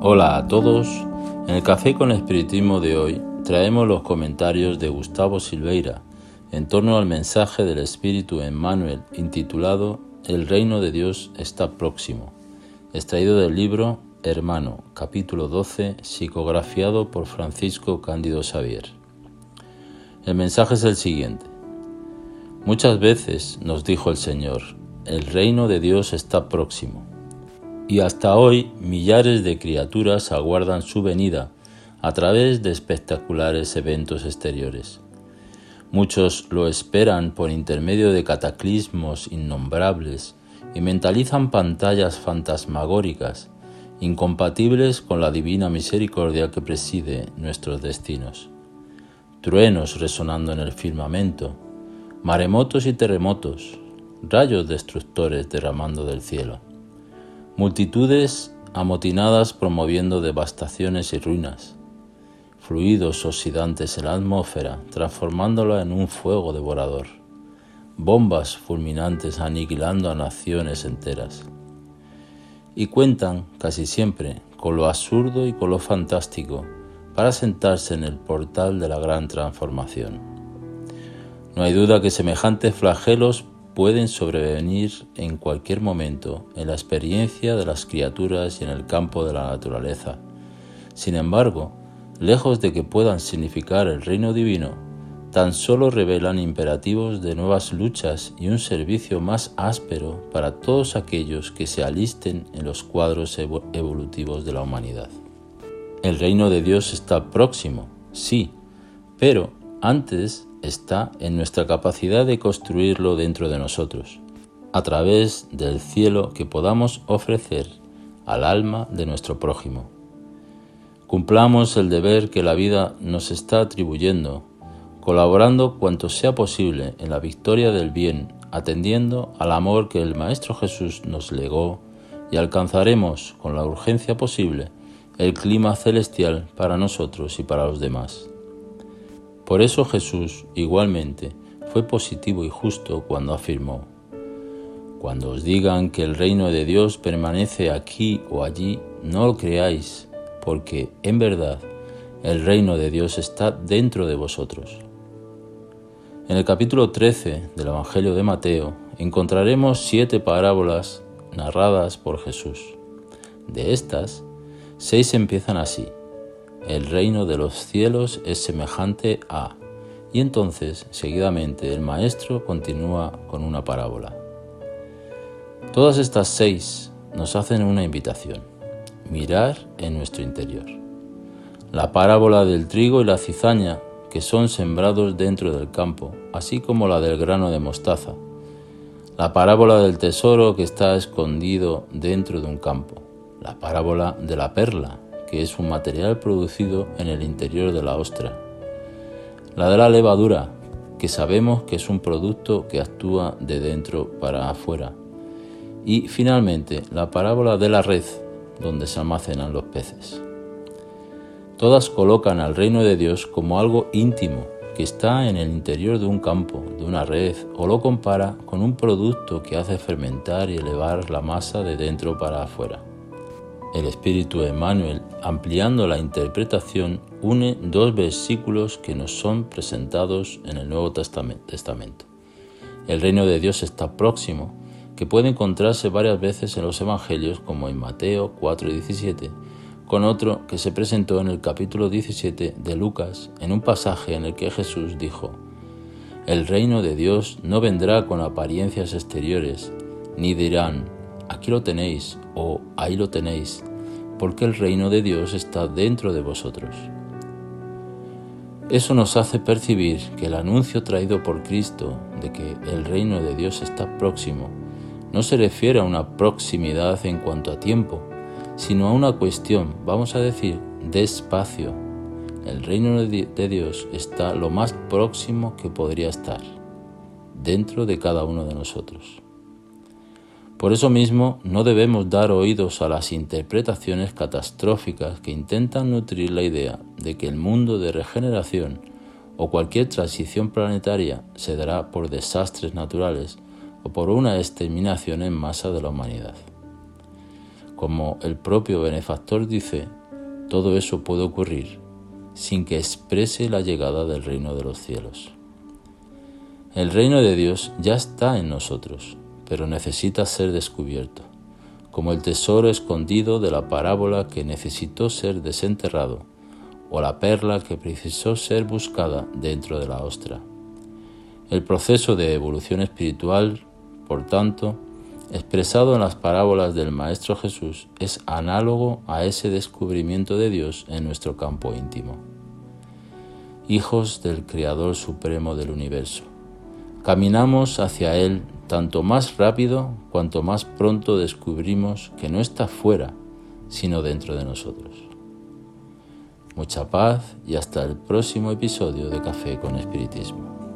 Hola a todos. En el Café con Espiritismo de hoy traemos los comentarios de Gustavo Silveira en torno al mensaje del Espíritu Emmanuel intitulado El reino de Dios está próximo, extraído del libro Hermano, capítulo 12, psicografiado por Francisco Cándido Xavier. El mensaje es el siguiente. Muchas veces nos dijo el Señor, el reino de Dios está próximo y hasta hoy millares de criaturas aguardan su venida a través de espectaculares eventos exteriores. Muchos lo esperan por intermedio de cataclismos innombrables y mentalizan pantallas fantasmagóricas incompatibles con la divina misericordia que preside nuestros destinos. Truenos resonando en el firmamento, maremotos y terremotos, rayos destructores derramando del cielo. Multitudes amotinadas promoviendo devastaciones y ruinas, fluidos oxidantes en la atmósfera, transformándola en un fuego devorador, bombas fulminantes aniquilando a naciones enteras. Y cuentan, casi siempre, con lo absurdo y con lo fantástico para sentarse en el portal de la gran transformación. No hay duda que semejantes flagelos pueden sobrevenir en cualquier momento en la experiencia de las criaturas y en el campo de la naturaleza. Sin embargo, lejos de que puedan significar el reino divino, tan solo revelan imperativos de nuevas luchas y un servicio más áspero para todos aquellos que se alisten en los cuadros evolutivos de la humanidad. El reino de Dios está próximo, sí, pero antes está en nuestra capacidad de construirlo dentro de nosotros, a través del cielo que podamos ofrecer al alma de nuestro prójimo. Cumplamos el deber que la vida nos está atribuyendo, colaborando cuanto sea posible en la victoria del bien, atendiendo al amor que el Maestro Jesús nos legó y alcanzaremos con la urgencia posible el clima celestial para nosotros y para los demás. Por eso Jesús igualmente fue positivo y justo cuando afirmó, Cuando os digan que el reino de Dios permanece aquí o allí, no lo creáis, porque en verdad el reino de Dios está dentro de vosotros. En el capítulo 13 del Evangelio de Mateo encontraremos siete parábolas narradas por Jesús. De estas, seis empiezan así el reino de los cielos es semejante a... Y entonces, seguidamente, el maestro continúa con una parábola. Todas estas seis nos hacen una invitación, mirar en nuestro interior. La parábola del trigo y la cizaña, que son sembrados dentro del campo, así como la del grano de mostaza. La parábola del tesoro que está escondido dentro de un campo. La parábola de la perla, que es un material producido en el interior de la ostra. La de la levadura, que sabemos que es un producto que actúa de dentro para afuera. Y finalmente, la parábola de la red, donde se almacenan los peces. Todas colocan al reino de Dios como algo íntimo, que está en el interior de un campo, de una red, o lo compara con un producto que hace fermentar y elevar la masa de dentro para afuera. El Espíritu Emmanuel, ampliando la interpretación, une dos versículos que nos son presentados en el Nuevo Testamento. El reino de Dios está próximo, que puede encontrarse varias veces en los Evangelios, como en Mateo 4 y 17, con otro que se presentó en el capítulo 17 de Lucas, en un pasaje en el que Jesús dijo, El reino de Dios no vendrá con apariencias exteriores, ni dirán, aquí lo tenéis o ahí lo tenéis, porque el reino de Dios está dentro de vosotros. Eso nos hace percibir que el anuncio traído por Cristo de que el reino de Dios está próximo no se refiere a una proximidad en cuanto a tiempo, sino a una cuestión, vamos a decir, de espacio. El reino de Dios está lo más próximo que podría estar, dentro de cada uno de nosotros. Por eso mismo no debemos dar oídos a las interpretaciones catastróficas que intentan nutrir la idea de que el mundo de regeneración o cualquier transición planetaria se dará por desastres naturales o por una exterminación en masa de la humanidad. Como el propio benefactor dice, todo eso puede ocurrir sin que exprese la llegada del reino de los cielos. El reino de Dios ya está en nosotros, pero necesita ser descubierto, como el tesoro escondido de la parábola que necesitó ser desenterrado, o la perla que precisó ser buscada dentro de la ostra. El proceso de evolución espiritual, por tanto, expresado en las parábolas del Maestro Jesús, es análogo a ese descubrimiento de Dios en nuestro campo íntimo. Hijos del Creador Supremo del Universo. Caminamos hacia Él tanto más rápido cuanto más pronto descubrimos que no está fuera, sino dentro de nosotros. Mucha paz y hasta el próximo episodio de Café con Espiritismo.